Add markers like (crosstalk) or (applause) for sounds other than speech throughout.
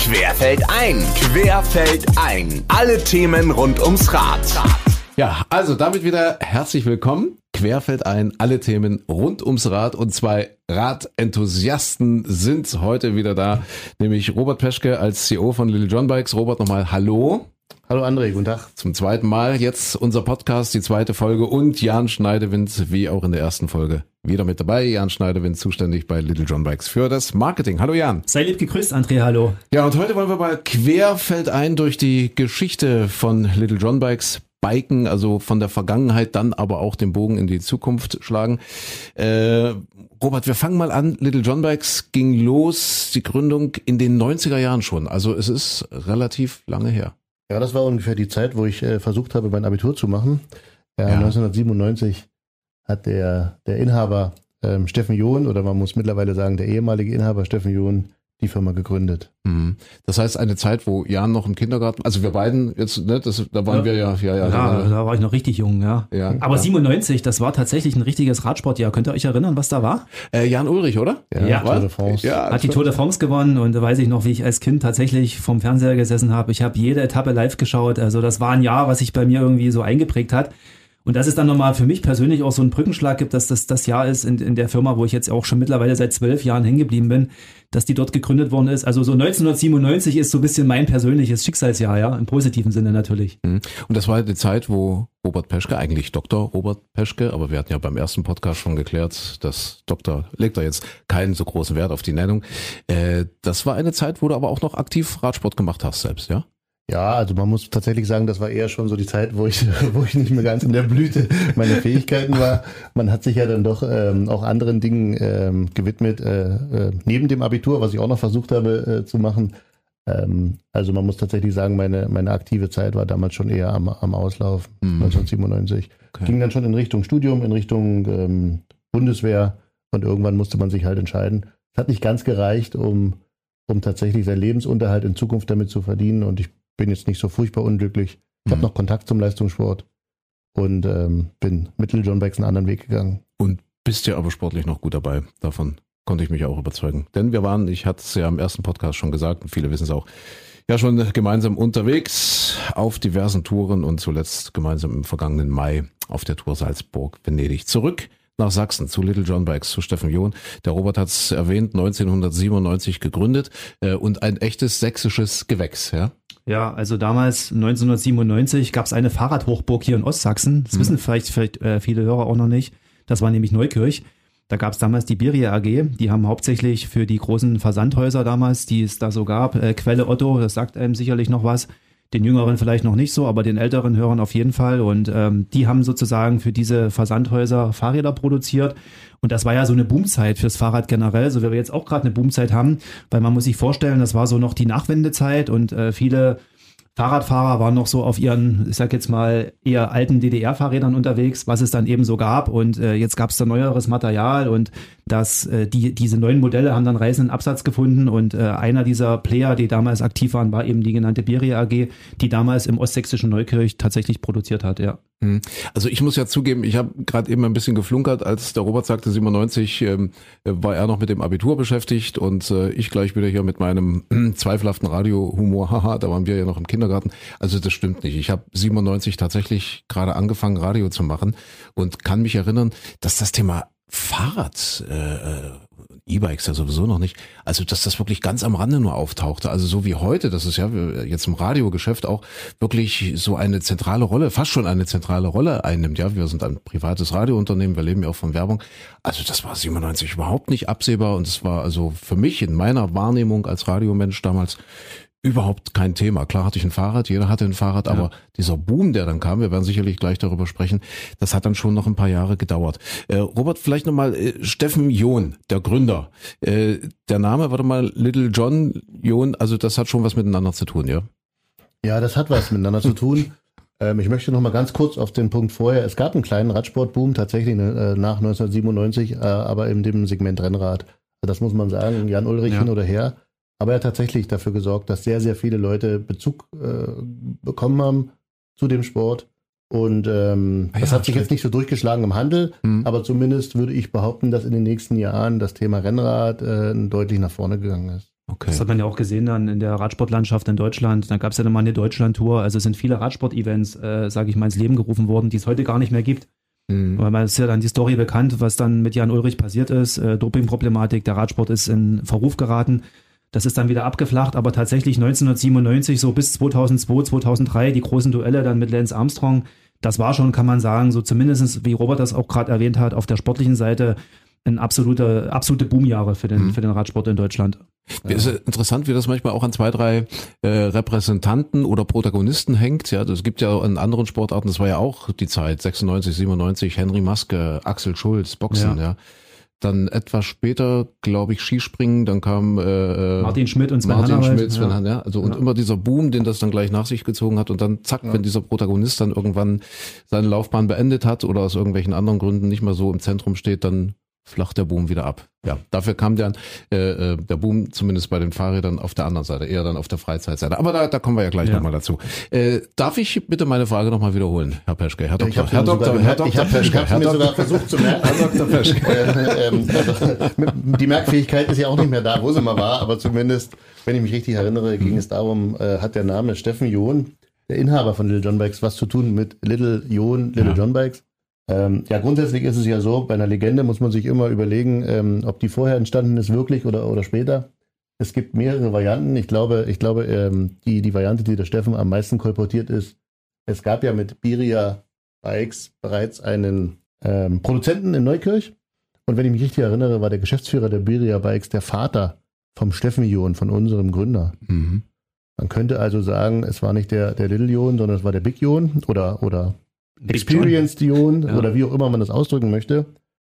Querfeld ein, Querfeld ein. Alle Themen rund ums Rad. Ja, also damit wieder herzlich willkommen. Querfeld ein, alle Themen rund ums Rad und zwei Radenthusiasten sind heute wieder da, nämlich Robert Peschke als CEO von Little John Bikes. Robert nochmal Hallo. Hallo André, guten Tag. Zum zweiten Mal jetzt unser Podcast, die zweite Folge und Jan Schneidewind, wie auch in der ersten Folge, wieder mit dabei. Jan Schneidewind, zuständig bei Little John Bikes für das Marketing. Hallo Jan. Sei lieb gegrüßt, André, hallo. Ja, und heute wollen wir mal querfeldein durch die Geschichte von Little John Bikes Biken, also von der Vergangenheit, dann aber auch den Bogen in die Zukunft schlagen. Äh, Robert, wir fangen mal an. Little John Bikes ging los, die Gründung in den 90er Jahren schon. Also es ist relativ lange her. Ja, das war ungefähr die Zeit, wo ich äh, versucht habe, mein Abitur zu machen. Ja, ja. 1997 hat der, der Inhaber ähm, Steffen John, oder man muss mittlerweile sagen, der ehemalige Inhaber Steffen John, die Firma gegründet. Mhm. Das heißt, eine Zeit, wo Jan noch im Kindergarten, also wir beiden jetzt, ne, das, da waren ja. wir ja, ja, ja. Ja, da war ich noch richtig jung, ja. ja Aber ja. 97, das war tatsächlich ein richtiges Radsportjahr. Könnt ihr euch erinnern, was da war? Äh, Jan Ulrich, oder? Ja, ja. Tour de France. Ja, Hat die Tour de France gewonnen und da weiß ich noch, wie ich als Kind tatsächlich vom Fernseher gesessen habe. Ich habe jede Etappe live geschaut. Also das war ein Jahr, was sich bei mir irgendwie so eingeprägt hat. Und das ist dann nochmal für mich persönlich auch so ein Brückenschlag gibt, dass das das Jahr ist in, in der Firma, wo ich jetzt auch schon mittlerweile seit zwölf Jahren hängen geblieben bin, dass die dort gegründet worden ist. Also so 1997 ist so ein bisschen mein persönliches Schicksalsjahr, ja, im positiven Sinne natürlich. Mhm. Und das war die Zeit, wo Robert Peschke, eigentlich Dr. Robert Peschke, aber wir hatten ja beim ersten Podcast schon geklärt, dass Doktor legt da jetzt keinen so großen Wert auf die Nennung. Äh, das war eine Zeit, wo du aber auch noch aktiv Radsport gemacht hast selbst, ja? Ja, also man muss tatsächlich sagen, das war eher schon so die Zeit, wo ich, (laughs) wo ich nicht mehr ganz in der Blüte meiner Fähigkeiten war. Man hat sich ja dann doch ähm, auch anderen Dingen ähm, gewidmet, äh, äh, neben dem Abitur, was ich auch noch versucht habe äh, zu machen. Ähm, also man muss tatsächlich sagen, meine, meine aktive Zeit war damals schon eher am, am Auslauf, mhm. 1997. Okay. Ging dann schon in Richtung Studium, in Richtung ähm, Bundeswehr und irgendwann musste man sich halt entscheiden. Es hat nicht ganz gereicht, um, um tatsächlich seinen Lebensunterhalt in Zukunft damit zu verdienen und ich bin jetzt nicht so furchtbar unglücklich. Ich mhm. habe noch Kontakt zum Leistungssport und ähm, bin mit Little John Bikes einen anderen Weg gegangen. Und bist ja aber sportlich noch gut dabei. Davon konnte ich mich auch überzeugen. Denn wir waren, ich hatte es ja im ersten Podcast schon gesagt, und viele wissen es auch, ja schon gemeinsam unterwegs auf diversen Touren und zuletzt gemeinsam im vergangenen Mai auf der Tour Salzburg-Venedig. Zurück nach Sachsen zu Little John Bikes, zu Steffen John. Der Robert hat es erwähnt, 1997 gegründet äh, und ein echtes sächsisches Gewächs, ja? Ja, also damals 1997 gab es eine Fahrradhochburg hier in Ostsachsen. Das hm. wissen vielleicht, vielleicht äh, viele Hörer auch noch nicht. Das war nämlich Neukirch. Da gab es damals die Biria AG. Die haben hauptsächlich für die großen Versandhäuser damals, die es da so gab, äh, Quelle Otto, das sagt einem sicherlich noch was. Den Jüngeren vielleicht noch nicht so, aber den älteren Hörern auf jeden Fall. Und ähm, die haben sozusagen für diese Versandhäuser Fahrräder produziert. Und das war ja so eine Boomzeit fürs Fahrrad generell, so wie wir jetzt auch gerade eine Boomzeit haben, weil man muss sich vorstellen, das war so noch die Nachwendezeit und äh, viele Fahrradfahrer waren noch so auf ihren, ich sag jetzt mal, eher alten DDR-Fahrrädern unterwegs, was es dann eben so gab. Und äh, jetzt gab es da neueres Material und das, äh, die, diese neuen Modelle haben dann reißenden Absatz gefunden. Und äh, einer dieser Player, die damals aktiv waren, war eben die genannte Beria AG, die damals im ostsächsischen Neukirch tatsächlich produziert hat, ja. Hm. Also ich muss ja zugeben, ich habe gerade eben ein bisschen geflunkert, als der Robert sagte 97, ähm, war er noch mit dem Abitur beschäftigt und äh, ich gleich wieder hier mit meinem äh, zweifelhaften Radiohumor. (laughs) Haha, da waren wir ja noch im Kindergarten. Also das stimmt nicht. Ich habe 97 tatsächlich gerade angefangen, Radio zu machen und kann mich erinnern, dass das Thema Fahrrad äh, äh E-Bikes ja sowieso noch nicht. Also, dass das wirklich ganz am Rande nur auftauchte. Also so wie heute, das ist ja jetzt im Radiogeschäft auch wirklich so eine zentrale Rolle, fast schon eine zentrale Rolle einnimmt. Ja, wir sind ein privates Radiounternehmen, wir leben ja auch von Werbung. Also das war 97 überhaupt nicht absehbar und es war also für mich in meiner Wahrnehmung als Radiomensch damals überhaupt kein Thema. Klar hatte ich ein Fahrrad, jeder hatte ein Fahrrad, ja. aber dieser Boom, der dann kam, wir werden sicherlich gleich darüber sprechen, das hat dann schon noch ein paar Jahre gedauert. Äh, Robert, vielleicht nochmal äh, Steffen John, der Gründer. Äh, der Name, warte mal, Little John John, also das hat schon was miteinander zu tun, ja? Ja, das hat was miteinander zu tun. (laughs) Ähm, ich möchte noch mal ganz kurz auf den Punkt vorher. Es gab einen kleinen Radsportboom tatsächlich äh, nach 1997, äh, aber in dem Segment Rennrad. Das muss man sagen, Jan Ulrich ja. hin oder her aber er hat tatsächlich dafür gesorgt, dass sehr, sehr viele Leute Bezug äh, bekommen haben zu dem Sport. Und ähm, ja, das hat sich jetzt nicht so durchgeschlagen im Handel, mhm. aber zumindest würde ich behaupten, dass in den nächsten Jahren das Thema Rennrad äh, deutlich nach vorne gegangen ist. Okay. Das hat man ja auch gesehen dann in der Radsportlandschaft in Deutschland. Da gab es ja nochmal eine Deutschland-Tour. Also es sind viele Radsport-Events, äh, sage ich mal, ins Leben gerufen worden, die es heute gar nicht mehr gibt. Mhm. Weil man ist ja dann die Story bekannt, was dann mit Jan Ulrich passiert ist. Äh, Dopingproblematik, der Radsport ist in Verruf geraten. Das ist dann wieder abgeflacht, aber tatsächlich 1997, so bis 2002, 2003, die großen Duelle dann mit Lance Armstrong, das war schon, kann man sagen, so zumindestens wie Robert das auch gerade erwähnt hat, auf der sportlichen Seite ein absolute, absolute Boomjahre für den, mhm. für den Radsport in Deutschland. Es ist interessant, wie das manchmal auch an zwei, drei äh, Repräsentanten oder Protagonisten hängt. Ja, es gibt ja in anderen Sportarten, das war ja auch die Zeit, 96, 97, Henry Maske, Axel Schulz, Boxen, ja. ja. Dann etwas später, glaube ich, Skispringen, dann kam äh, äh Martin Schmidt und Sven Martin Hannawald. Schmidt, Sven ja. ja. Also und ja. immer dieser Boom, den das dann gleich nach sich gezogen hat und dann zack, ja. wenn dieser Protagonist dann irgendwann seine Laufbahn beendet hat oder aus irgendwelchen anderen Gründen nicht mehr so im Zentrum steht, dann flacht der Boom wieder ab. Ja, dafür kam dann äh, äh, der Boom zumindest bei den Fahrrädern auf der anderen Seite, eher dann auf der Freizeitseite. Aber da, da kommen wir ja gleich ja. nochmal dazu. Äh, darf ich bitte meine Frage nochmal wiederholen, Herr Peschke? Herr Doktor, Herr Doktor, Herr Doktor, Herr Peschke. Ich habe mir sogar versucht zu merken. Herr Doktor (laughs) Peschke. Äh, ähm, also, die Merkfähigkeit ist ja auch nicht mehr da, wo sie mal war, aber zumindest, wenn ich mich richtig erinnere, ging es darum, äh, hat der Name Steffen John, der Inhaber von Little John Bikes, was zu tun mit Little John, Little ja. John Bikes. Ähm, ja, grundsätzlich ist es ja so, bei einer Legende muss man sich immer überlegen, ähm, ob die vorher entstanden ist, wirklich oder, oder später. Es gibt mehrere Varianten. Ich glaube, ich glaube, ähm, die, die Variante, die der Steffen am meisten kolportiert ist, es gab ja mit Biria Bikes bereits einen ähm, Produzenten in Neukirch. Und wenn ich mich richtig erinnere, war der Geschäftsführer der Biria Bikes der Vater vom Steffen Jon, von unserem Gründer. Mhm. Man könnte also sagen, es war nicht der, der Little Jon, sondern es war der Big Jon oder, oder Experienced Ion ja. oder wie auch immer man das ausdrücken möchte.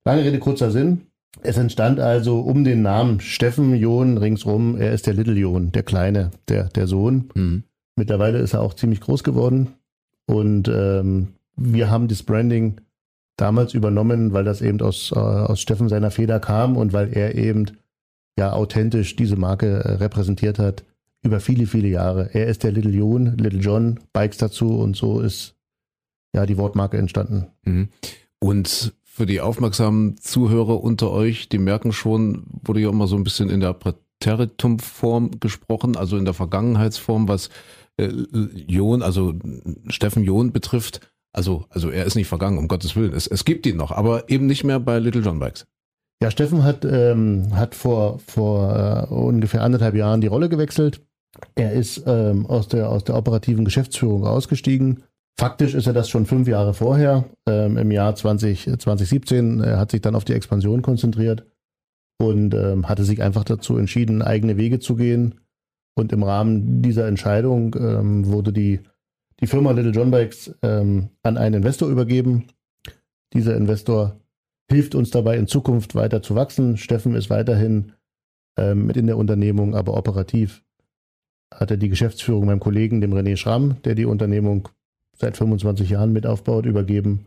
Lange Rede, kurzer Sinn. Es entstand also um den Namen Steffen Ion ringsrum. Er ist der Little Ion, der Kleine, der, der Sohn. Mhm. Mittlerweile ist er auch ziemlich groß geworden. Und ähm, wir haben das Branding damals übernommen, weil das eben aus, äh, aus Steffen seiner Feder kam und weil er eben ja authentisch diese Marke äh, repräsentiert hat über viele, viele Jahre. Er ist der Little John, Little John, Bikes dazu und so ist ja die Wortmarke entstanden. Mhm. Und für die aufmerksamen Zuhörer unter euch, die merken schon, wurde ja immer so ein bisschen in der Präteritumform gesprochen, also in der Vergangenheitsform, was äh, John, also Steffen John betrifft. Also, also er ist nicht vergangen, um Gottes Willen. Es, es gibt ihn noch, aber eben nicht mehr bei Little John Bikes. Ja, Steffen hat, ähm, hat vor, vor äh, ungefähr anderthalb Jahren die Rolle gewechselt. Er ist ähm, aus, der, aus der operativen Geschäftsführung ausgestiegen Faktisch ist er das schon fünf Jahre vorher. Ähm, Im Jahr 20, 2017 er hat sich dann auf die Expansion konzentriert und ähm, hatte sich einfach dazu entschieden, eigene Wege zu gehen. Und im Rahmen dieser Entscheidung ähm, wurde die, die Firma Little John Bikes ähm, an einen Investor übergeben. Dieser Investor hilft uns dabei, in Zukunft weiter zu wachsen. Steffen ist weiterhin ähm, mit in der Unternehmung, aber operativ hat er die Geschäftsführung meinem Kollegen, dem René Schramm, der die Unternehmung seit 25 Jahren mit aufbaut, übergeben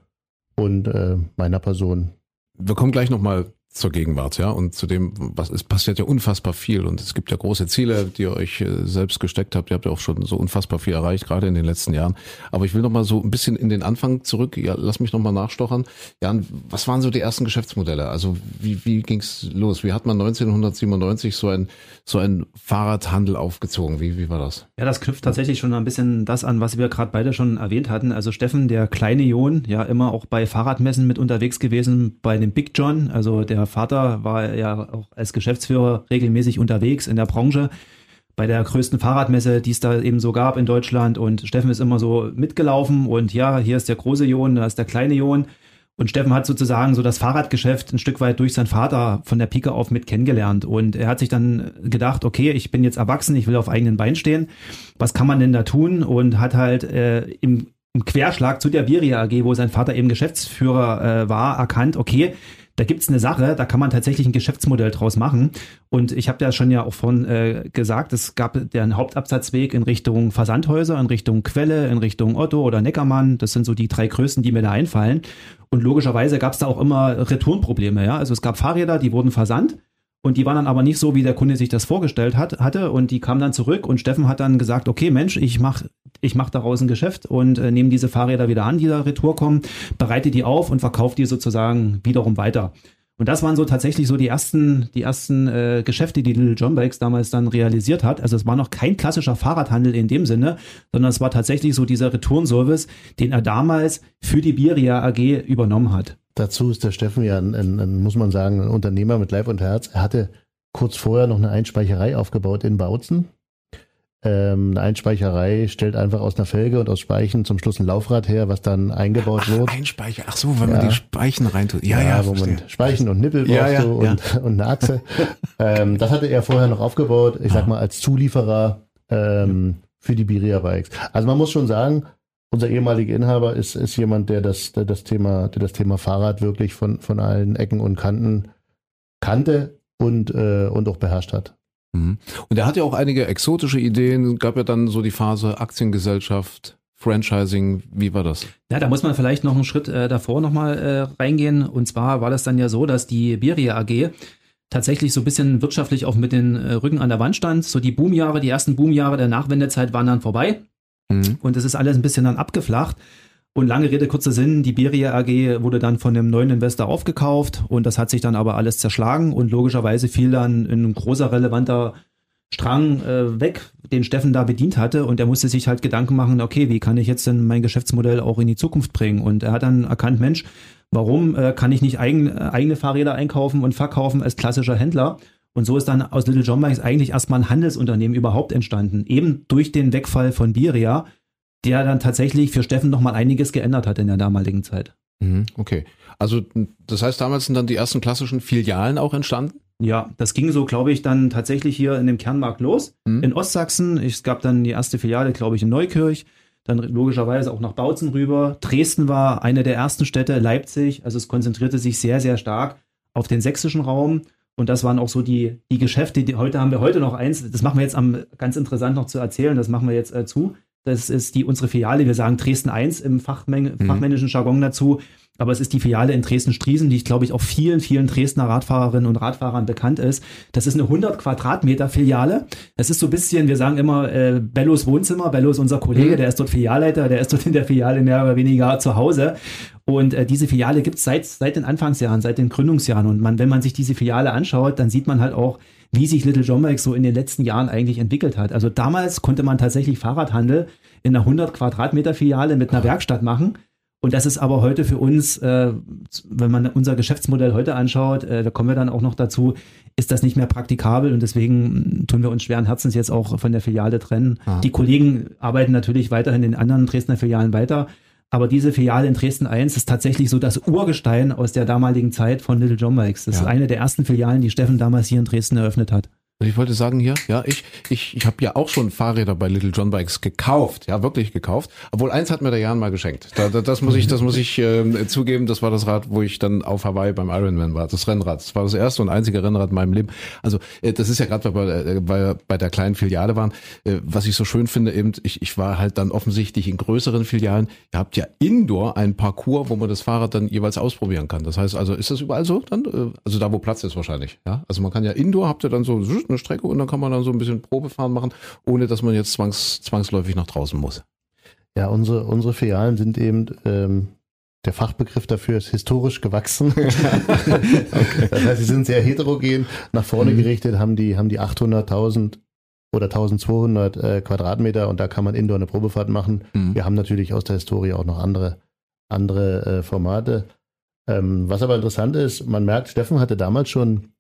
und äh, meiner Person. Wir kommen gleich nochmal zur Gegenwart, ja, und zu dem, was es passiert ja unfassbar viel und es gibt ja große Ziele, die ihr euch äh, selbst gesteckt habt. Ihr habt ja auch schon so unfassbar viel erreicht, gerade in den letzten Jahren. Aber ich will noch mal so ein bisschen in den Anfang zurück. Ja, lass mich noch mal nachstochern. Ja, was waren so die ersten Geschäftsmodelle? Also wie wie ging's los? Wie hat man 1997 so ein so ein Fahrradhandel aufgezogen? Wie wie war das? Ja, das knüpft tatsächlich schon ein bisschen das an, was wir gerade beide schon erwähnt hatten. Also Steffen, der kleine Jon, ja immer auch bei Fahrradmessen mit unterwegs gewesen, bei dem Big John, also der Vater war ja auch als Geschäftsführer regelmäßig unterwegs in der Branche bei der größten Fahrradmesse, die es da eben so gab in Deutschland. Und Steffen ist immer so mitgelaufen und ja, hier ist der große Jon, da ist der kleine Jon. Und Steffen hat sozusagen so das Fahrradgeschäft ein Stück weit durch seinen Vater von der Pike auf mit kennengelernt. Und er hat sich dann gedacht, okay, ich bin jetzt erwachsen, ich will auf eigenen Beinen stehen. Was kann man denn da tun? Und hat halt äh, im, im Querschlag zu der Viria AG, wo sein Vater eben Geschäftsführer äh, war, erkannt, okay, da gibt's eine Sache, da kann man tatsächlich ein Geschäftsmodell draus machen. Und ich habe ja schon ja auch von äh, gesagt, es gab den Hauptabsatzweg in Richtung Versandhäuser, in Richtung Quelle, in Richtung Otto oder Neckermann. Das sind so die drei größten, die mir da einfallen. Und logischerweise gab's da auch immer Retourenprobleme. Ja? Also es gab Fahrräder, die wurden versandt und die waren dann aber nicht so, wie der Kunde sich das vorgestellt hat, hatte. Und die kamen dann zurück und Steffen hat dann gesagt, okay, Mensch, ich mach, ich mach daraus ein Geschäft und äh, nehme diese Fahrräder wieder an, die da retour kommen, bereite die auf und verkaufe die sozusagen wiederum weiter. Und das waren so tatsächlich so die ersten, die ersten äh, Geschäfte, die Little John Bikes damals dann realisiert hat. Also es war noch kein klassischer Fahrradhandel in dem Sinne, sondern es war tatsächlich so dieser Returnservice, den er damals für die Biria AG übernommen hat. Dazu ist der Steffen ja, ein, ein, ein, muss man sagen, ein Unternehmer mit Leib und Herz. Er hatte kurz vorher noch eine Einspeicherei aufgebaut in Bautzen. Ähm, eine Einspeicherei stellt einfach aus einer Felge und aus Speichen zum Schluss ein Laufrad her, was dann eingebaut Ach, wird. Einspeicher. Ach so, wenn ja. man die Speichen reintut. Ja, ja, ja wo man Speichen und Nippel ja, brauchst du und, (laughs) und eine Achse. ähm, das hatte er vorher noch aufgebaut, ich sag mal, als Zulieferer ähm, für die Biria Bikes. Also man muss schon sagen, unser ehemaliger Inhaber ist, ist jemand, der das, der das Thema, der das Thema Fahrrad wirklich von, von allen Ecken und Kanten kannte und, äh, und auch beherrscht hat. Mhm. Und er hat ja auch einige exotische Ideen, gab ja dann so die Phase Aktiengesellschaft, Franchising, wie war das? Ja, da muss man vielleicht noch einen Schritt äh, davor nochmal äh, reingehen. Und zwar war das dann ja so, dass die Beria AG tatsächlich so ein bisschen wirtschaftlich auch mit den äh, Rücken an der Wand stand. So die Boomjahre, die ersten Boomjahre der Nachwendezeit waren dann vorbei. Mhm. Und es ist alles ein bisschen dann abgeflacht. Und lange Rede, kurzer Sinn, die Beria AG wurde dann von einem neuen Investor aufgekauft und das hat sich dann aber alles zerschlagen und logischerweise fiel dann ein großer relevanter Strang äh, weg, den Steffen da bedient hatte und er musste sich halt Gedanken machen, okay, wie kann ich jetzt denn mein Geschäftsmodell auch in die Zukunft bringen? Und er hat dann erkannt, Mensch, warum äh, kann ich nicht eigen, äh, eigene Fahrräder einkaufen und verkaufen als klassischer Händler? Und so ist dann aus Little John Bikes eigentlich erstmal ein Handelsunternehmen überhaupt entstanden, eben durch den Wegfall von Biria, der dann tatsächlich für Steffen nochmal einiges geändert hat in der damaligen Zeit. Mhm, okay. Also das heißt, damals sind dann die ersten klassischen Filialen auch entstanden? Ja, das ging so, glaube ich, dann tatsächlich hier in dem Kernmarkt los. Mhm. In Ostsachsen. Es gab dann die erste Filiale, glaube ich, in Neukirch. Dann logischerweise auch nach Bautzen rüber. Dresden war eine der ersten Städte, Leipzig. Also es konzentrierte sich sehr, sehr stark auf den sächsischen Raum. Und das waren auch so die, die Geschäfte, die heute haben wir heute noch eins. Das machen wir jetzt am, ganz interessant noch zu erzählen. Das machen wir jetzt äh, zu. Das ist die unsere Filiale. Wir sagen Dresden 1 im Fachmän mhm. fachmännischen Jargon dazu. Aber es ist die Filiale in Dresden-Striesen, die ich glaube ich auch vielen, vielen Dresdner Radfahrerinnen und Radfahrern bekannt ist. Das ist eine 100 Quadratmeter Filiale. Das ist so ein bisschen, wir sagen immer, äh, Bellos Wohnzimmer. Bello ist unser Kollege, mhm. der ist dort Filialleiter, der ist dort in der Filiale mehr oder weniger zu Hause. Und äh, diese Filiale gibt es seit, seit den Anfangsjahren, seit den Gründungsjahren. Und man, wenn man sich diese Filiale anschaut, dann sieht man halt auch, wie sich Little John Bike so in den letzten Jahren eigentlich entwickelt hat. Also damals konnte man tatsächlich Fahrradhandel in einer 100 Quadratmeter Filiale mit einer Werkstatt machen. Und das ist aber heute für uns, äh, wenn man unser Geschäftsmodell heute anschaut, äh, da kommen wir dann auch noch dazu, ist das nicht mehr praktikabel und deswegen tun wir uns schweren Herzens jetzt auch von der Filiale trennen. Aha. Die Kollegen arbeiten natürlich weiterhin in anderen Dresdner Filialen weiter, aber diese Filiale in Dresden 1 ist tatsächlich so das Urgestein aus der damaligen Zeit von Little John Bikes. Das ja. ist eine der ersten Filialen, die Steffen damals hier in Dresden eröffnet hat. Und ich wollte sagen hier, ja, ich, ich, ich habe ja auch schon Fahrräder bei Little John Bikes gekauft, ja, wirklich gekauft. Obwohl eins hat mir der Jan mal geschenkt. Da, da, das muss ich, das muss ich äh, zugeben. Das war das Rad, wo ich dann auf Hawaii beim Ironman war. Das Rennrad. Das war das erste und einzige Rennrad in meinem Leben. Also äh, das ist ja gerade bei, äh, bei, bei der kleinen Filiale waren. Äh, was ich so schön finde, eben, ich, ich war halt dann offensichtlich in größeren Filialen. Ihr habt ja Indoor ein Parcours, wo man das Fahrrad dann jeweils ausprobieren kann. Das heißt also, ist das überall so dann? Äh, also da, wo Platz ist wahrscheinlich. Ja, also man kann ja Indoor habt ihr dann so eine Strecke und dann kann man dann so ein bisschen Probefahren machen, ohne dass man jetzt zwangs, zwangsläufig nach draußen muss. Ja, unsere, unsere Filialen sind eben, ähm, der Fachbegriff dafür ist historisch gewachsen. (laughs) okay. Das heißt, sie sind sehr heterogen nach vorne mhm. gerichtet, haben die, haben die 800.000 oder 1200 äh, Quadratmeter und da kann man indoor eine Probefahrt machen. Mhm. Wir haben natürlich aus der Historie auch noch andere, andere äh, Formate. Ähm, was aber interessant ist, man merkt, Steffen hatte damals schon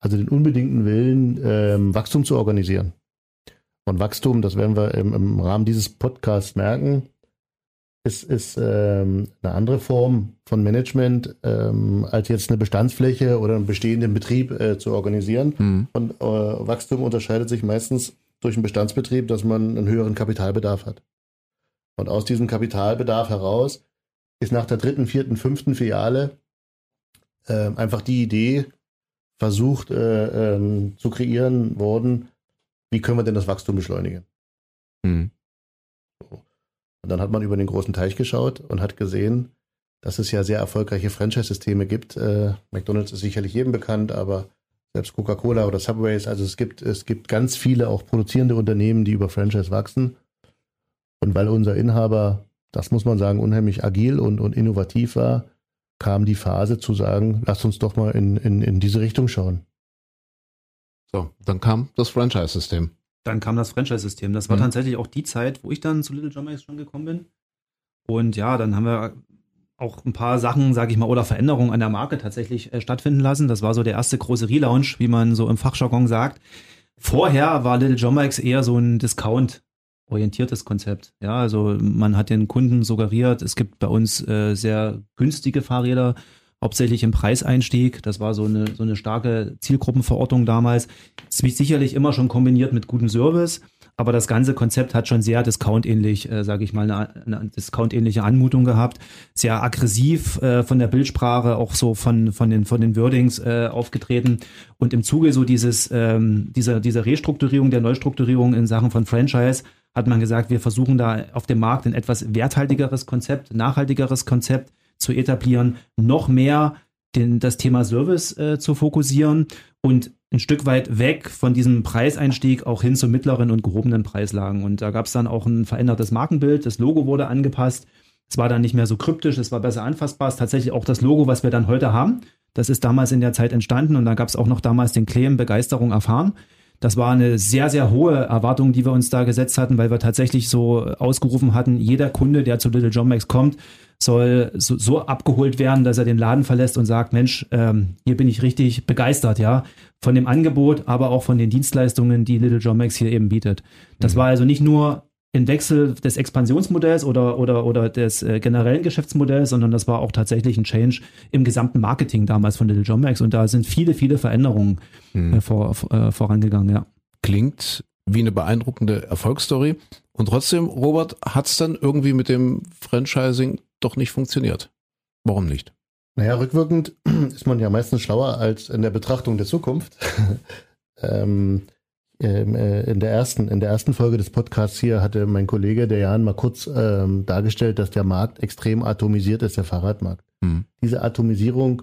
also den unbedingten Willen, ähm, Wachstum zu organisieren. Und Wachstum, das werden wir im, im Rahmen dieses Podcasts merken, ist, ist ähm, eine andere Form von Management, ähm, als jetzt eine Bestandsfläche oder einen bestehenden Betrieb äh, zu organisieren. Mhm. Und äh, Wachstum unterscheidet sich meistens durch einen Bestandsbetrieb, dass man einen höheren Kapitalbedarf hat. Und aus diesem Kapitalbedarf heraus ist nach der dritten, vierten, fünften Filiale äh, einfach die Idee, versucht äh, ähm, zu kreieren worden, wie können wir denn das Wachstum beschleunigen? Mhm. So. Und dann hat man über den großen Teich geschaut und hat gesehen, dass es ja sehr erfolgreiche Franchise-Systeme gibt. Äh, McDonald's ist sicherlich jedem bekannt, aber selbst Coca-Cola oder Subways, also es gibt, es gibt ganz viele auch produzierende Unternehmen, die über Franchise wachsen. Und weil unser Inhaber, das muss man sagen, unheimlich agil und, und innovativ war, kam die Phase zu sagen, lass uns doch mal in, in, in diese Richtung schauen. So, dann kam das Franchise-System. Dann kam das Franchise-System. Das war mhm. tatsächlich auch die Zeit, wo ich dann zu Little John Max schon gekommen bin. Und ja, dann haben wir auch ein paar Sachen, sage ich mal, oder Veränderungen an der Marke tatsächlich äh, stattfinden lassen. Das war so der erste große Relaunch, wie man so im Fachjargon sagt. Vorher war Little John Max eher so ein Discount orientiertes Konzept. Ja, also man hat den Kunden suggeriert, es gibt bei uns äh, sehr günstige Fahrräder, hauptsächlich im Preiseinstieg. Das war so eine, so eine starke Zielgruppenverortung damals. Sicherlich immer schon kombiniert mit gutem Service. Aber das ganze Konzept hat schon sehr discount-ähnlich, äh, sage ich mal, eine, eine discount-ähnliche Anmutung gehabt. Sehr aggressiv äh, von der Bildsprache, auch so von, von, den, von den Wordings äh, aufgetreten. Und im Zuge so dieses, ähm, dieser, dieser Restrukturierung, der Neustrukturierung in Sachen von Franchise hat man gesagt, wir versuchen da auf dem Markt ein etwas werthaltigeres Konzept, nachhaltigeres Konzept zu etablieren, noch mehr den, das Thema Service äh, zu fokussieren und ein Stück weit weg von diesem Preiseinstieg auch hin zu mittleren und gehobenen Preislagen. Und da gab es dann auch ein verändertes Markenbild. Das Logo wurde angepasst. Es war dann nicht mehr so kryptisch, es war besser anfassbar. Es ist tatsächlich auch das Logo, was wir dann heute haben. Das ist damals in der Zeit entstanden und da gab es auch noch damals den Claim Begeisterung erfahren. Das war eine sehr, sehr hohe Erwartung, die wir uns da gesetzt hatten, weil wir tatsächlich so ausgerufen hatten, jeder Kunde, der zu Little John Max kommt, soll so, so abgeholt werden, dass er den Laden verlässt und sagt, Mensch, ähm, hier bin ich richtig begeistert, ja, von dem Angebot, aber auch von den Dienstleistungen, die Little John Max hier eben bietet. Das mhm. war also nicht nur ein Wechsel des Expansionsmodells oder, oder, oder des äh, generellen Geschäftsmodells, sondern das war auch tatsächlich ein Change im gesamten Marketing damals von Little John Max. Und da sind viele, viele Veränderungen hm. äh, vor, äh, vorangegangen, ja. Klingt wie eine beeindruckende Erfolgsstory. Und trotzdem, Robert, hat es dann irgendwie mit dem Franchising doch nicht funktioniert. Warum nicht? Naja, rückwirkend (clears throat) ist man ja meistens schlauer als in der Betrachtung der Zukunft. (laughs) ähm, ähm, äh, in der ersten, in der ersten Folge des Podcasts hier hatte mein Kollege, der Jan, mal kurz ähm, dargestellt, dass der Markt extrem atomisiert ist, der Fahrradmarkt. Mhm. Diese Atomisierung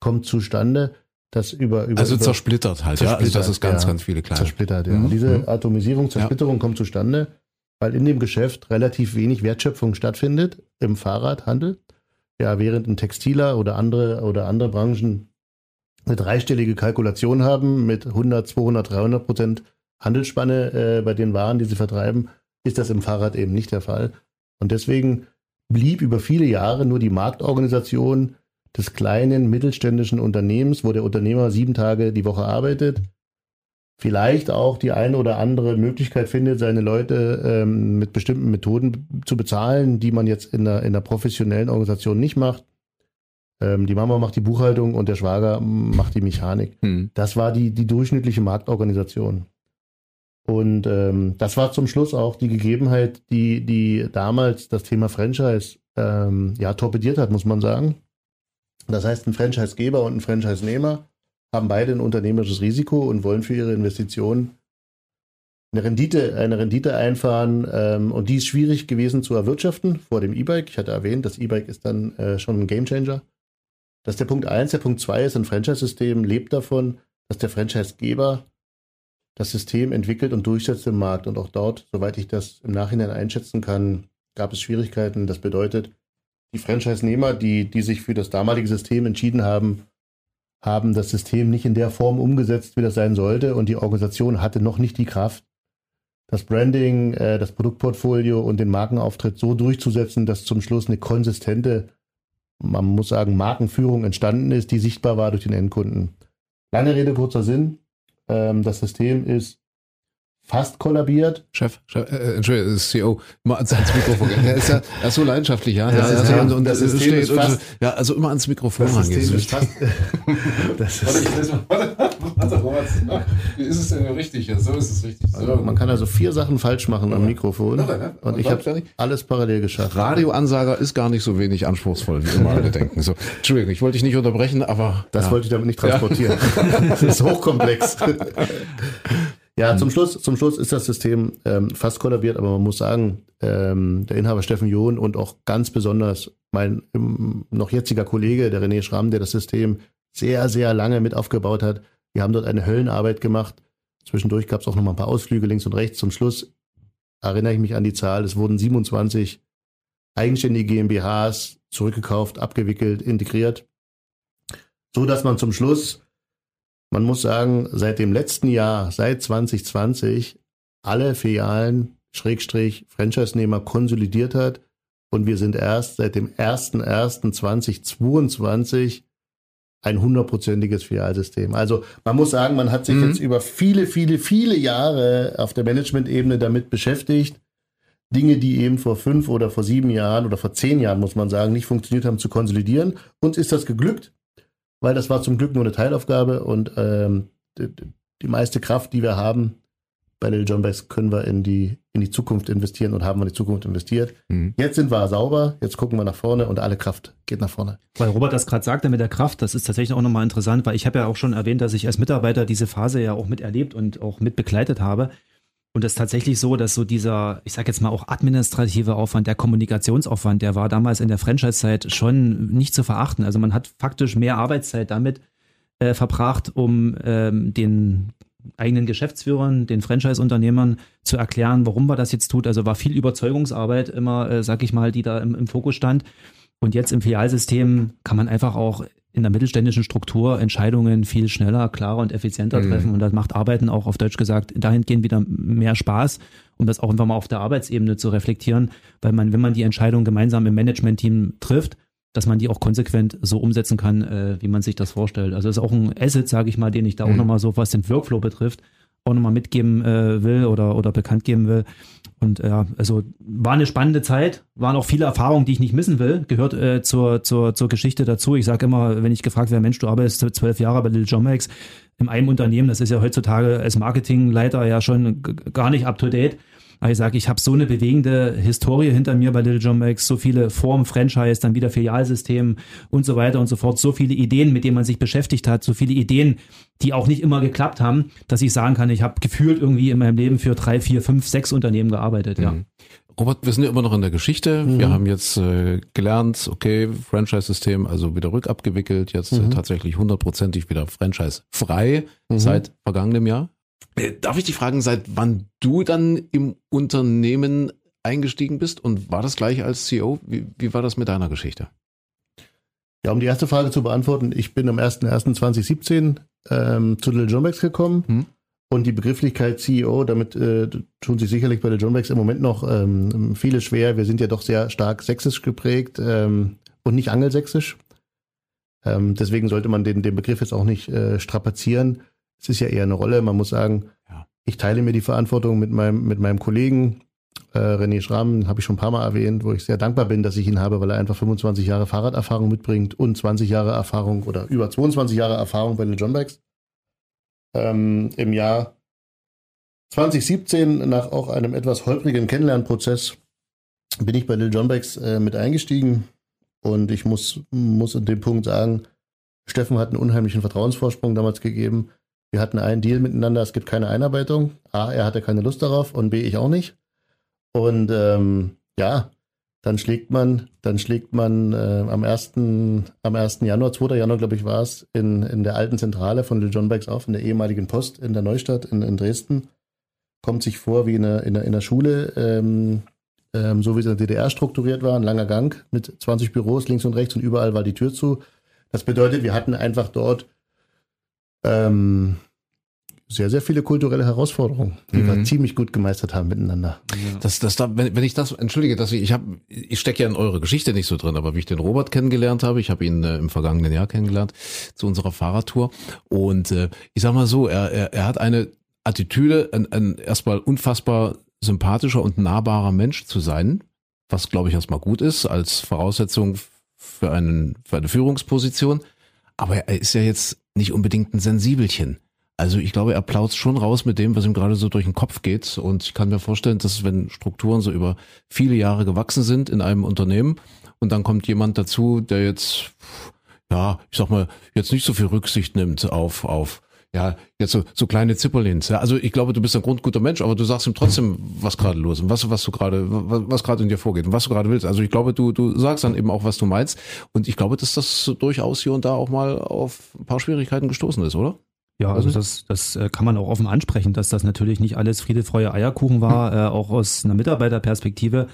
kommt zustande, dass über, über also über, zersplittert halt, zersplittert, ja, also das ist ganz, ja, ganz viele kleine. Zersplittert, ja. Mhm. Diese mhm. Atomisierung, Zersplitterung ja. kommt zustande, weil in dem Geschäft relativ wenig Wertschöpfung stattfindet im Fahrradhandel. Ja, während ein Textiler oder andere oder andere Branchen eine dreistellige Kalkulation haben mit 100, 200, 300 Prozent Handelsspanne äh, bei den Waren, die sie vertreiben, ist das im Fahrrad eben nicht der Fall. Und deswegen blieb über viele Jahre nur die Marktorganisation des kleinen mittelständischen Unternehmens, wo der Unternehmer sieben Tage die Woche arbeitet, vielleicht auch die eine oder andere Möglichkeit findet, seine Leute ähm, mit bestimmten Methoden zu bezahlen, die man jetzt in der, in der professionellen Organisation nicht macht. Ähm, die Mama macht die Buchhaltung und der Schwager macht die Mechanik. Hm. Das war die, die durchschnittliche Marktorganisation. Und ähm, das war zum Schluss auch die Gegebenheit, die, die damals das Thema Franchise ähm, ja torpediert hat, muss man sagen. Das heißt, ein Franchisegeber und ein Franchise-Nehmer haben beide ein unternehmerisches Risiko und wollen für ihre Investitionen eine Rendite, eine Rendite einfahren ähm, und die ist schwierig gewesen zu erwirtschaften vor dem E-Bike. Ich hatte erwähnt, das E-Bike ist dann äh, schon ein Gamechanger. Das ist der Punkt eins. Der Punkt zwei ist, ein Franchise-System lebt davon, dass der Franchisegeber das System entwickelt und durchsetzt im Markt. Und auch dort, soweit ich das im Nachhinein einschätzen kann, gab es Schwierigkeiten. Das bedeutet, die Franchise-Nehmer, die, die sich für das damalige System entschieden haben, haben das System nicht in der Form umgesetzt, wie das sein sollte. Und die Organisation hatte noch nicht die Kraft, das Branding, äh, das Produktportfolio und den Markenauftritt so durchzusetzen, dass zum Schluss eine konsistente man muss sagen, Markenführung entstanden ist, die sichtbar war durch den Endkunden. Lange Rede, kurzer Sinn. Ähm, das System ist fast kollabiert. Chef, Chef äh, Entschuldigung, CEO, mal ans, ans Mikrofon. Er ist ja er ist so leidenschaftlich, ja. Das ja, ist, ja, und das, das System ist fast, ja, also immer ans Mikrofon das rangehen. System ist fast, (laughs) (laughs) das ist, warte, warte, warte, wie ist es denn richtig? Ja, so ist es richtig. So. Also man kann also vier Sachen falsch machen am Mikrofon. Und ich habe alles parallel geschafft. Radioansager ist gar nicht so wenig anspruchsvoll, wie immer alle denken. So, Entschuldigung, ich wollte dich nicht unterbrechen, aber. Das wollte ich damit nicht transportieren. (laughs) das ist hochkomplex. (laughs) Ja, zum Schluss, zum Schluss ist das System ähm, fast kollabiert, aber man muss sagen, ähm, der Inhaber Steffen John und auch ganz besonders mein ähm, noch jetziger Kollege, der René Schramm, der das System sehr, sehr lange mit aufgebaut hat, die haben dort eine Höllenarbeit gemacht. Zwischendurch gab es auch noch mal ein paar Ausflüge links und rechts. Zum Schluss erinnere ich mich an die Zahl, es wurden 27 eigenständige GmbHs zurückgekauft, abgewickelt, integriert, so dass man zum Schluss, man muss sagen, seit dem letzten Jahr, seit 2020, alle Filialen, Schrägstrich, Franchise-Nehmer konsolidiert hat und wir sind erst seit dem 01.01.2022 ein hundertprozentiges Filialsystem. Also man muss sagen, man hat sich mhm. jetzt über viele, viele, viele Jahre auf der Management-Ebene damit beschäftigt, Dinge, die eben vor fünf oder vor sieben Jahren oder vor zehn Jahren, muss man sagen, nicht funktioniert haben, zu konsolidieren. Uns ist das geglückt, weil das war zum Glück nur eine Teilaufgabe und ähm, die, die meiste Kraft, die wir haben, bei Little John Bags können wir in die, in die Zukunft investieren und haben wir in die Zukunft investiert. Mhm. Jetzt sind wir sauber, jetzt gucken wir nach vorne und alle Kraft geht nach vorne. Weil Robert das gerade sagte mit der Kraft, das ist tatsächlich auch nochmal interessant, weil ich habe ja auch schon erwähnt, dass ich als Mitarbeiter diese Phase ja auch miterlebt und auch mit begleitet habe. Und es ist tatsächlich so, dass so dieser, ich sage jetzt mal auch administrative Aufwand, der Kommunikationsaufwand, der war damals in der Franchise-Zeit schon nicht zu verachten. Also man hat faktisch mehr Arbeitszeit damit äh, verbracht, um ähm, den eigenen Geschäftsführern, den Franchise-Unternehmern zu erklären, warum man das jetzt tut. Also war viel Überzeugungsarbeit immer, äh, sag ich mal, die da im, im Fokus stand. Und jetzt im Filialsystem kann man einfach auch in der mittelständischen Struktur Entscheidungen viel schneller, klarer und effizienter mhm. treffen. Und das macht Arbeiten auch auf Deutsch gesagt dahingehend wieder mehr Spaß, um das auch einfach mal auf der Arbeitsebene zu reflektieren. Weil man, wenn man die Entscheidung gemeinsam im Management-Team trifft, dass man die auch konsequent so umsetzen kann, äh, wie man sich das vorstellt. Also das ist auch ein Asset, sage ich mal, den ich da mhm. auch nochmal so, was den Workflow betrifft, auch nochmal mitgeben äh, will oder, oder bekannt geben will. Und ja, also war eine spannende Zeit, waren auch viele Erfahrungen, die ich nicht missen will, gehört äh, zur, zur, zur Geschichte dazu. Ich sage immer, wenn ich gefragt werde, Mensch, du arbeitest zwölf Jahre bei Little John Max in einem Unternehmen, das ist ja heutzutage als Marketingleiter ja schon gar nicht up to date. Aber ich sage, ich habe so eine bewegende Historie hinter mir bei Little John Max, so viele Formen, Franchise, dann wieder Filialsystem und so weiter und so fort, so viele Ideen, mit denen man sich beschäftigt hat, so viele Ideen, die auch nicht immer geklappt haben, dass ich sagen kann, ich habe gefühlt irgendwie in meinem Leben für drei, vier, fünf, sechs Unternehmen gearbeitet, ja. Mhm. Robert, wir sind ja immer noch in der Geschichte. Mhm. Wir haben jetzt äh, gelernt, okay, Franchise-System, also wieder rückabgewickelt, jetzt äh, mhm. tatsächlich hundertprozentig wieder Franchise-frei mhm. seit vergangenem Jahr. Äh, darf ich dich fragen, seit wann du dann im Unternehmen eingestiegen bist und war das gleich als CEO? Wie, wie war das mit deiner Geschichte? Ja, um die erste Frage zu beantworten, ich bin am 01.01.2017 ähm, zu Little John gekommen hm. und die Begrifflichkeit CEO, damit äh, tun sich sicherlich bei Little John im Moment noch ähm, viele schwer. Wir sind ja doch sehr stark sächsisch geprägt ähm, und nicht angelsächsisch. Ähm, deswegen sollte man den, den Begriff jetzt auch nicht äh, strapazieren. Es ist ja eher eine Rolle. Man muss sagen, ja. ich teile mir die Verantwortung mit meinem, mit meinem Kollegen äh, René Schramm, habe ich schon ein paar Mal erwähnt, wo ich sehr dankbar bin, dass ich ihn habe, weil er einfach 25 Jahre Fahrraderfahrung mitbringt und 20 Jahre Erfahrung oder über 22 Jahre Erfahrung bei den John Bikes. Ähm, Im Jahr 2017, nach auch einem etwas holprigen Kennenlernprozess, bin ich bei Lil John Bikes äh, mit eingestiegen und ich muss, muss an dem Punkt sagen, Steffen hat einen unheimlichen Vertrauensvorsprung damals gegeben. Wir hatten einen Deal miteinander, es gibt keine Einarbeitung. A, er hatte keine Lust darauf und B, ich auch nicht. Und ähm, ja, dann schlägt man, dann schlägt man äh, am 1. am 1. Januar, 2. Januar, glaube ich, war es, in, in der alten Zentrale von Lil John Bikes auf, in der ehemaligen Post in der Neustadt in, in Dresden. Kommt sich vor wie in einer, in einer Schule, ähm, ähm, so wie es in der DDR strukturiert war, ein langer Gang mit 20 Büros links und rechts und überall war die Tür zu. Das bedeutet, wir hatten einfach dort ähm, sehr, sehr viele kulturelle Herausforderungen, die mhm. wir ziemlich gut gemeistert haben miteinander. Das, das, da, wenn, wenn ich das, entschuldige, dass ich, ich habe, ich stecke ja in eure Geschichte nicht so drin, aber wie ich den Robert kennengelernt habe, ich habe ihn äh, im vergangenen Jahr kennengelernt zu unserer Fahrradtour und äh, ich sag mal so, er, er, er hat eine Attitüde, ein, ein erstmal unfassbar sympathischer und nahbarer Mensch zu sein, was glaube ich erstmal gut ist als Voraussetzung für einen für eine Führungsposition. Aber er ist ja jetzt nicht unbedingt ein Sensibelchen. Also ich glaube, er plaut schon raus mit dem, was ihm gerade so durch den Kopf geht. Und ich kann mir vorstellen, dass wenn Strukturen so über viele Jahre gewachsen sind in einem Unternehmen und dann kommt jemand dazu, der jetzt, ja, ich sag mal, jetzt nicht so viel Rücksicht nimmt auf, auf ja, jetzt so, so kleine Zipperlins. Ja, also ich glaube, du bist ein grundguter Mensch, aber du sagst ihm trotzdem, was gerade los ist und was, was du gerade, was, was gerade in dir vorgeht und was du gerade willst. Also ich glaube, du, du sagst dann eben auch, was du meinst. Und ich glaube, dass das durchaus hier und da auch mal auf ein paar Schwierigkeiten gestoßen ist, oder? Ja, also das, das äh, kann man auch offen ansprechen, dass das natürlich nicht alles Friede, Freude, Eierkuchen war, äh, auch aus einer Mitarbeiterperspektive.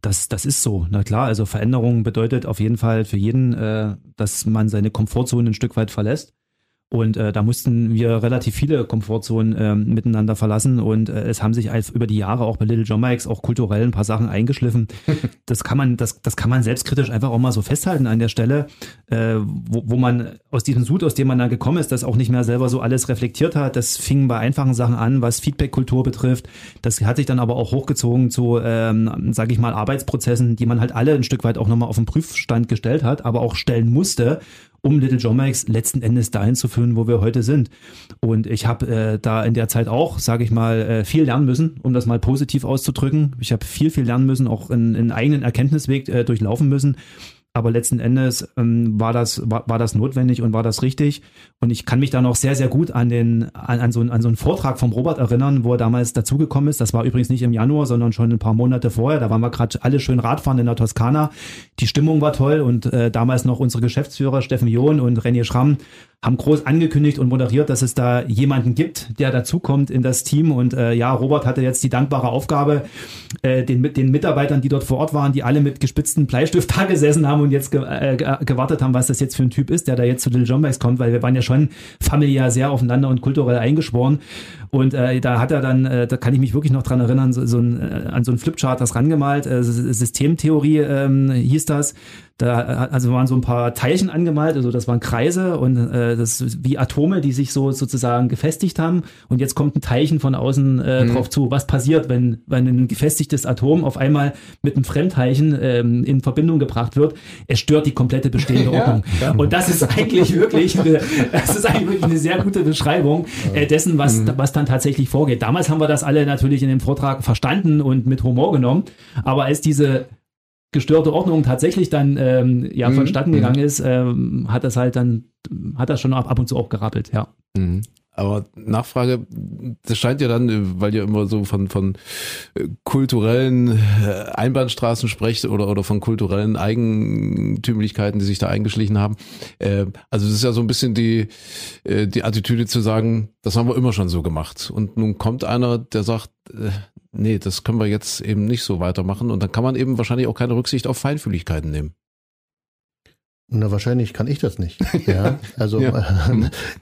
Das, das ist so. Na klar, also Veränderung bedeutet auf jeden Fall für jeden, äh, dass man seine Komfortzone ein Stück weit verlässt. Und äh, da mussten wir relativ viele Komfortzonen äh, miteinander verlassen und äh, es haben sich als über die Jahre auch bei Little John Mikes auch kulturell ein paar Sachen eingeschliffen. (laughs) Das kann man, das, das kann man selbstkritisch einfach auch mal so festhalten an der Stelle, äh, wo, wo man aus diesem Sud, aus dem man da gekommen ist, das auch nicht mehr selber so alles reflektiert hat. Das fing bei einfachen Sachen an, was Feedback-Kultur betrifft. Das hat sich dann aber auch hochgezogen zu, ähm, sage ich mal, Arbeitsprozessen, die man halt alle ein Stück weit auch nochmal auf den Prüfstand gestellt hat, aber auch stellen musste um Little John Mikes letzten Endes dahin zu führen, wo wir heute sind. Und ich habe äh, da in der Zeit auch, sage ich mal, äh, viel lernen müssen, um das mal positiv auszudrücken. Ich habe viel, viel lernen müssen, auch in, in eigenen Erkenntnisweg äh, durchlaufen müssen. Aber letzten Endes ähm, war, das, war, war das notwendig und war das richtig. Und ich kann mich da noch sehr, sehr gut an, den, an, an, so, an so einen Vortrag vom Robert erinnern, wo er damals dazugekommen ist. Das war übrigens nicht im Januar, sondern schon ein paar Monate vorher. Da waren wir gerade alle schön Radfahren in der Toskana. Die Stimmung war toll und äh, damals noch unsere Geschäftsführer Steffen John und René Schramm haben groß angekündigt und moderiert, dass es da jemanden gibt, der dazukommt in das Team. Und äh, ja, Robert hatte jetzt die dankbare Aufgabe, äh, den, den Mitarbeitern, die dort vor Ort waren, die alle mit gespitzten Bleistift (laughs) da gesessen haben und jetzt ge äh, gewartet haben, was das jetzt für ein Typ ist, der da jetzt zu Little John Bags kommt, weil wir waren ja schon familiär sehr aufeinander und kulturell eingeschworen. Und äh, da hat er dann, äh, da kann ich mich wirklich noch dran erinnern, so, so ein, äh, an so ein Flipchart das rangemalt. Äh, Systemtheorie ähm, hieß das. Da also waren so ein paar Teilchen angemalt, also das waren Kreise und äh, das wie Atome, die sich so sozusagen gefestigt haben. Und jetzt kommt ein Teilchen von außen äh, mhm. drauf zu. Was passiert, wenn, wenn ein gefestigtes Atom auf einmal mit einem Fremdteilchen ähm, in Verbindung gebracht wird? Es stört die komplette bestehende (laughs) Ordnung. Ja. Und das ist eigentlich wirklich, eine, das ist eigentlich wirklich eine sehr gute Beschreibung äh, dessen, was, mhm. was dann tatsächlich vorgeht. Damals haben wir das alle natürlich in dem Vortrag verstanden und mit Humor genommen. Aber als diese gestörte Ordnung tatsächlich dann ähm, ja mhm. vonstatten mhm. gegangen ist, ähm, hat das halt dann, hat das schon ab, ab und zu auch gerappelt, ja. Mhm. Aber Nachfrage, das scheint ja dann, weil ihr immer so von, von äh, kulturellen äh, Einbahnstraßen sprecht oder, oder von kulturellen Eigentümlichkeiten, die sich da eingeschlichen haben. Äh, also es ist ja so ein bisschen die, die Attitüde zu sagen, das haben wir immer schon so gemacht. Und nun kommt einer, der sagt, nee, das können wir jetzt eben nicht so weitermachen. Und dann kann man eben wahrscheinlich auch keine Rücksicht auf Feinfühligkeiten nehmen. Na, wahrscheinlich kann ich das nicht. (laughs) Ja, also ja.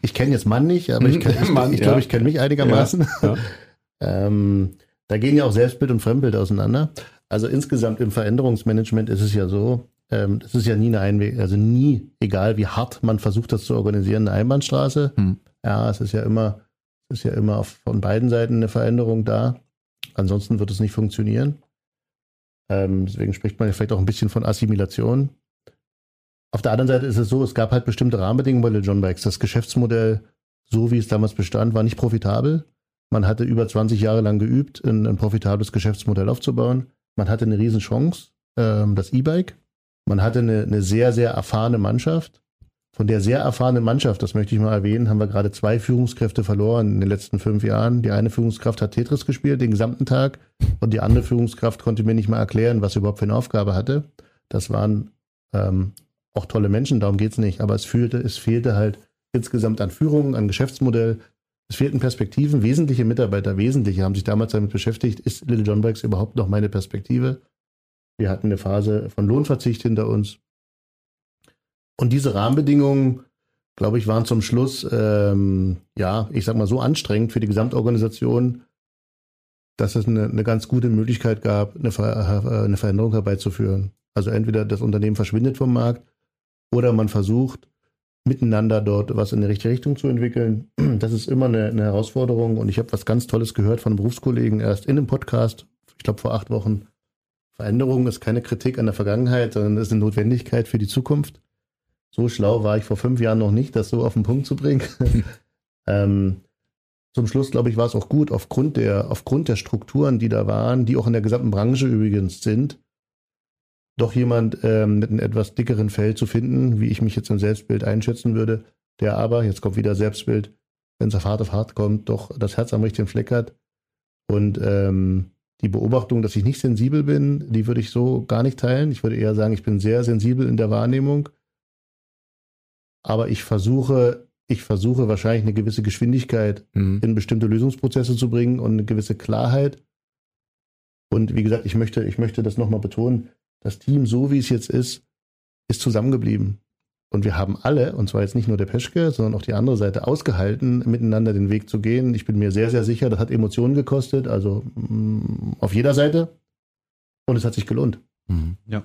ich kenne jetzt Mann nicht, aber ich, kenn, ich, (laughs) Mann, ich glaube, ja. ich kenne mich einigermaßen. Ja. (laughs) ähm, da gehen ja auch Selbstbild und Fremdbild auseinander. Also insgesamt im Veränderungsmanagement ist es ja so, ähm, es ist ja nie eine Einweg, also nie, egal wie hart man versucht, das zu organisieren, eine Einbahnstraße. Hm. Ja, es ist ja immer, es ist ja immer auf, von beiden Seiten eine Veränderung da. Ansonsten wird es nicht funktionieren. Ähm, deswegen spricht man vielleicht auch ein bisschen von Assimilation. Auf der anderen Seite ist es so, es gab halt bestimmte Rahmenbedingungen bei John Bikes. Das Geschäftsmodell, so wie es damals bestand, war nicht profitabel. Man hatte über 20 Jahre lang geübt, ein, ein profitables Geschäftsmodell aufzubauen. Man hatte eine Riesenchance, ähm, das E-Bike. Man hatte eine, eine sehr, sehr erfahrene Mannschaft. Von der sehr erfahrenen Mannschaft, das möchte ich mal erwähnen, haben wir gerade zwei Führungskräfte verloren in den letzten fünf Jahren. Die eine Führungskraft hat Tetris gespielt den gesamten Tag und die andere Führungskraft konnte mir nicht mal erklären, was sie überhaupt für eine Aufgabe hatte. Das waren ähm, auch tolle Menschen, darum geht's nicht, aber es fehlte, es fehlte halt insgesamt an Führung, an Geschäftsmodell. Es fehlten Perspektiven. Wesentliche Mitarbeiter, wesentliche haben sich damals damit beschäftigt, ist Little John Bikes überhaupt noch meine Perspektive? Wir hatten eine Phase von Lohnverzicht hinter uns. Und diese Rahmenbedingungen, glaube ich, waren zum Schluss, ähm, ja, ich sag mal so anstrengend für die Gesamtorganisation, dass es eine, eine ganz gute Möglichkeit gab, eine, Ver äh, eine Veränderung herbeizuführen. Also entweder das Unternehmen verschwindet vom Markt oder man versucht, miteinander dort was in die richtige Richtung zu entwickeln. (clears throat) Das ist immer eine, eine Herausforderung und ich habe was ganz Tolles gehört von Berufskollegen erst in einem Podcast, ich glaube vor acht Wochen. Veränderung ist keine Kritik an der Vergangenheit, sondern ist eine Notwendigkeit für die Zukunft. So schlau war ich vor fünf Jahren noch nicht, das so auf den Punkt zu bringen. (laughs) ähm, zum Schluss, glaube ich, war es auch gut, aufgrund der, aufgrund der Strukturen, die da waren, die auch in der gesamten Branche übrigens sind, doch jemand ähm, mit einem etwas dickeren Fell zu finden, wie ich mich jetzt im Selbstbild einschätzen würde, der aber, jetzt kommt wieder Selbstbild, wenn es auf hart auf hart kommt, doch das Herz am richtigen Fleck hat. Und ähm, die Beobachtung, dass ich nicht sensibel bin, die würde ich so gar nicht teilen. Ich würde eher sagen, ich bin sehr sensibel in der Wahrnehmung. Aber ich versuche, ich versuche wahrscheinlich eine gewisse Geschwindigkeit mhm. in bestimmte Lösungsprozesse zu bringen und eine gewisse Klarheit Und wie gesagt, ich möchte, ich möchte das nochmal betonen. Das Team, so wie es jetzt ist, ist zusammengeblieben. Und wir haben alle, und zwar jetzt nicht nur der Peschke, sondern auch die andere Seite, ausgehalten, miteinander den Weg zu gehen. Ich bin mir sehr, sehr sicher, das hat Emotionen gekostet, also mh, mm, auf jeder Seite. Und es hat sich gelohnt. Mhm. Ja.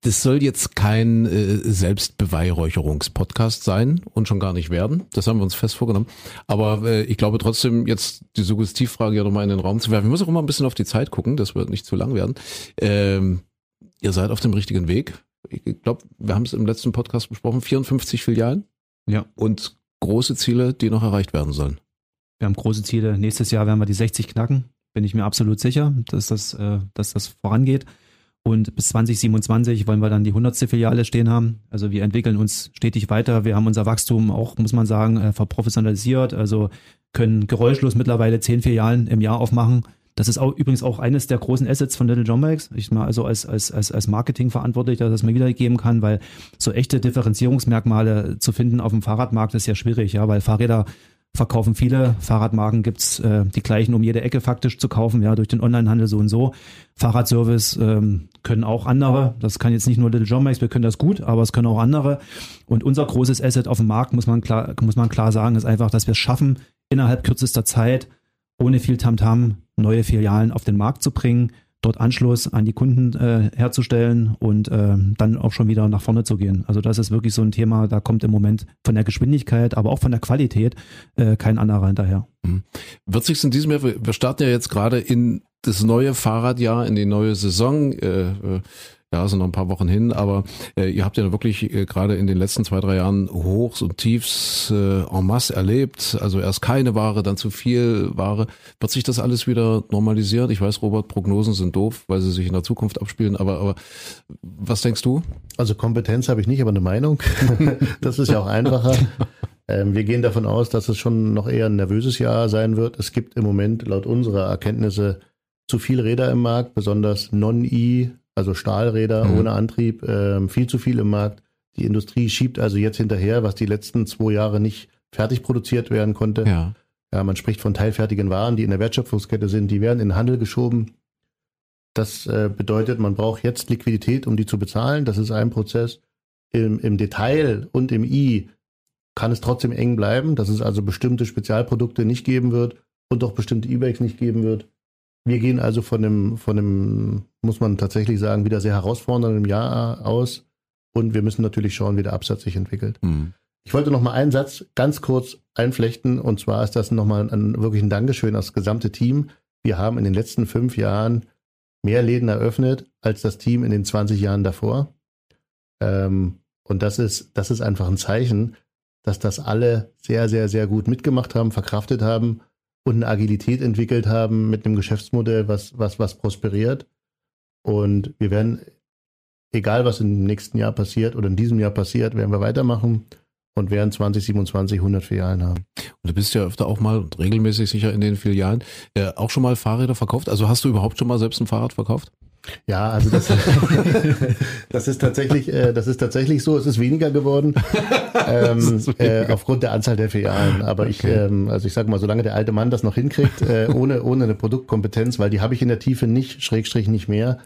Das soll jetzt kein äh, Selbstbeweihräucherungspodcast sein und schon gar nicht werden. Das haben wir uns fest vorgenommen. Aber äh, ich glaube trotzdem, jetzt die Suggestivfrage ja nochmal in den Raum zu werfen. Ich muss auch immer ein bisschen auf die Zeit gucken, das wird nicht zu lang werden. Ähm, ihr seid auf dem richtigen Weg ich glaube, wir haben es im letzten Podcast besprochen, 54 Filialen. Ja. Und große Ziele, die noch erreicht werden sollen. Wir haben große Ziele. Nächstes Jahr werden wir die 60 knacken. Bin ich mir absolut sicher, dass das, äh, dass das vorangeht. Und bis 2027 wollen wir dann die 100. Filiale stehen haben. Also wir entwickeln uns stetig weiter. Wir haben unser Wachstum auch, muss man sagen, äh, verprofessionalisiert. Also können geräuschlos mittlerweile zehn Filialen im Jahr aufmachen. Das ist auch übrigens auch eines der großen Assets von Little John Bikes. Ich mal also als, als, als, als Marketingverantwortlicher das mir wiedergeben kann, weil so echte Differenzierungsmerkmale zu finden auf dem Fahrradmarkt ist ja schwierig, ja, weil Fahrräder verkaufen viele. Fahrradmarken gibt's äh, die gleichen um jede Ecke faktisch zu kaufen, ja, durch den Onlinehandel so und so. Fahrradservice ähm, können auch andere. Das kann jetzt nicht nur Little John Bikes, wir können das gut, aber es können auch andere. Und unser großes Asset auf dem Markt, muss man klar, muss man klar sagen, ist einfach, dass wir es schaffen, innerhalb kürzester Zeit, ohne viel Tamtam, neue Filialen auf den Markt zu bringen, dort Anschluss an die Kunden äh, herzustellen und äh, dann auch schon wieder nach vorne zu gehen. Also das ist wirklich so ein Thema, da kommt im Moment von der Geschwindigkeit, aber auch von der Qualität äh, kein anderer hinterher. Mhm. Wird sich in diesem Jahr, wir starten ja jetzt gerade in das neue Fahrradjahr, in die neue Saison. Äh, äh ja, sind noch ein paar Wochen hin, aber äh, ihr habt ja wirklich äh, gerade in den letzten zwei, drei Jahren Hochs und Tiefs äh, en masse erlebt. Also erst keine Ware, dann zu viel Ware. Wird sich das alles wieder normalisiert? Ich weiß, Robert, Prognosen sind doof, weil sie sich in der Zukunft abspielen, aber, aber was denkst du? Also Kompetenz habe ich nicht, aber eine Meinung. (laughs) das ist ja auch einfacher. Ähm, wir gehen davon aus, dass es schon noch eher ein nervöses Jahr sein wird. Es gibt im Moment laut unserer Erkenntnisse zu viele Räder im Markt, besonders Non-E, also Stahlräder mhm. ohne Antrieb, äh, viel zu viel im Markt. Die Industrie schiebt also jetzt hinterher, was die letzten zwei Jahre nicht fertig produziert werden konnte. Ja. ja, man spricht von teilfertigen Waren, die in der Wertschöpfungskette sind, die werden in den Handel geschoben. Das äh, bedeutet, man braucht jetzt Liquidität, um die zu bezahlen. Das ist ein Prozess. Im, im Detail und im I kann es trotzdem eng bleiben, dass es also bestimmte Spezialprodukte nicht geben wird und auch bestimmte E-Bikes nicht geben wird. Wir gehen also von dem, von dem, muss man tatsächlich sagen, wieder sehr herausfordernden Jahr aus. Und wir müssen natürlich schauen, wie der Absatz sich entwickelt. Mhm. Ich wollte noch mal einen Satz ganz kurz einflechten. Und zwar ist das nochmal ein, wirklich ein Dankeschön an das gesamte Team. Wir haben in den letzten fünf Jahren mehr Läden eröffnet als das Team in den 20 Jahren davor. Ähm, und das ist, das ist einfach ein Zeichen, dass das alle sehr, sehr, sehr gut mitgemacht haben, verkraftet haben und eine Agilität entwickelt haben mit einem Geschäftsmodell, was, was, was prosperiert. Und wir werden, egal was im nächsten Jahr passiert oder in diesem Jahr passiert, werden wir weitermachen und werden 2027 100 Filialen haben. Und du bist ja öfter auch mal regelmäßig sicher in den Filialen. Äh, auch schon mal Fahrräder verkauft? Also hast du überhaupt schon mal selbst ein Fahrrad verkauft? Ja, also das, (laughs) das ist tatsächlich, äh, das ist tatsächlich so. Es ist weniger geworden (laughs) ähm, äh, aufgrund der Anzahl der Filialen. Aber okay. ich, ähm, also ich sage mal, solange der alte Mann das noch hinkriegt, äh, ohne ohne eine Produktkompetenz, weil die habe ich in der Tiefe nicht, Schrägstrich nicht mehr.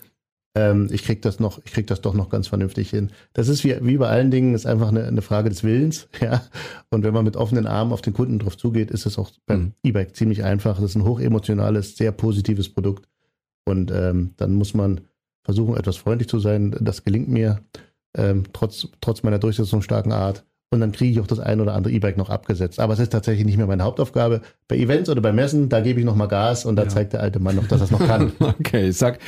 Ähm, ich krieg das noch, ich krieg das doch noch ganz vernünftig hin. Das ist wie, wie bei allen Dingen, ist einfach eine, eine Frage des Willens, (laughs) ja. Und wenn man mit offenen Armen auf den Kunden drauf zugeht, ist es auch beim mhm. E-Bike ziemlich einfach. Das ist ein hochemotionales, sehr positives Produkt. Und ähm, dann muss man versuchen, etwas freundlich zu sein. Das gelingt mir ähm, trotz, trotz meiner durchsetzungsstarken Art. Und dann kriege ich auch das ein oder andere E-Bike noch abgesetzt. Aber es ist tatsächlich nicht mehr meine Hauptaufgabe. Bei Events oder bei Messen, da gebe ich noch mal Gas und da ja. zeigt der alte Mann noch, dass er es noch kann. (laughs) okay, ich sag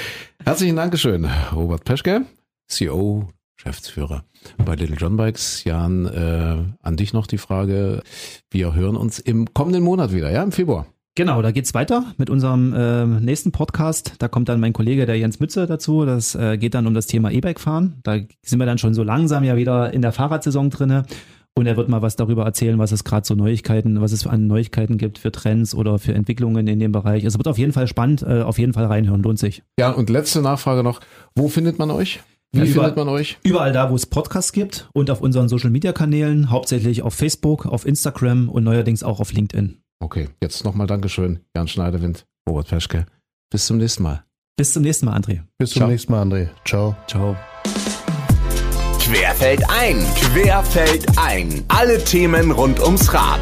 herzlichen Dankeschön, Robert Peschke, CEO, Geschäftsführer bei Little John Bikes. Jan, äh, an dich noch die Frage. Wir hören uns im kommenden Monat wieder, ja, im Februar. Genau, da geht's weiter mit unserem äh, nächsten Podcast. Da kommt dann mein Kollege, der Jens Mütze, dazu. Das äh, geht dann um das Thema E-Bike fahren. Da sind wir dann schon so langsam ja wieder in der Fahrradsaison drinne. Und er wird mal was darüber erzählen, was es gerade so Neuigkeiten, was es an Neuigkeiten gibt für Trends oder für Entwicklungen in dem Bereich. Es wird auf jeden Fall spannend, äh, auf jeden Fall reinhören, lohnt sich. Ja, und letzte Nachfrage noch. Wo findet man euch? Wie ja, findet man euch? Überall da, wo es Podcasts gibt und auf unseren Social Media Kanälen, hauptsächlich auf Facebook, auf Instagram und neuerdings auch auf LinkedIn. Okay, jetzt nochmal Dankeschön, Jan Schneiderwind, Robert Peschke. Bis zum nächsten Mal. Bis zum nächsten Mal, André. Bis zum Ciao. nächsten Mal, André. Ciao. Ciao. Querfeld ein, Querfeld ein. Alle Themen rund ums Rad.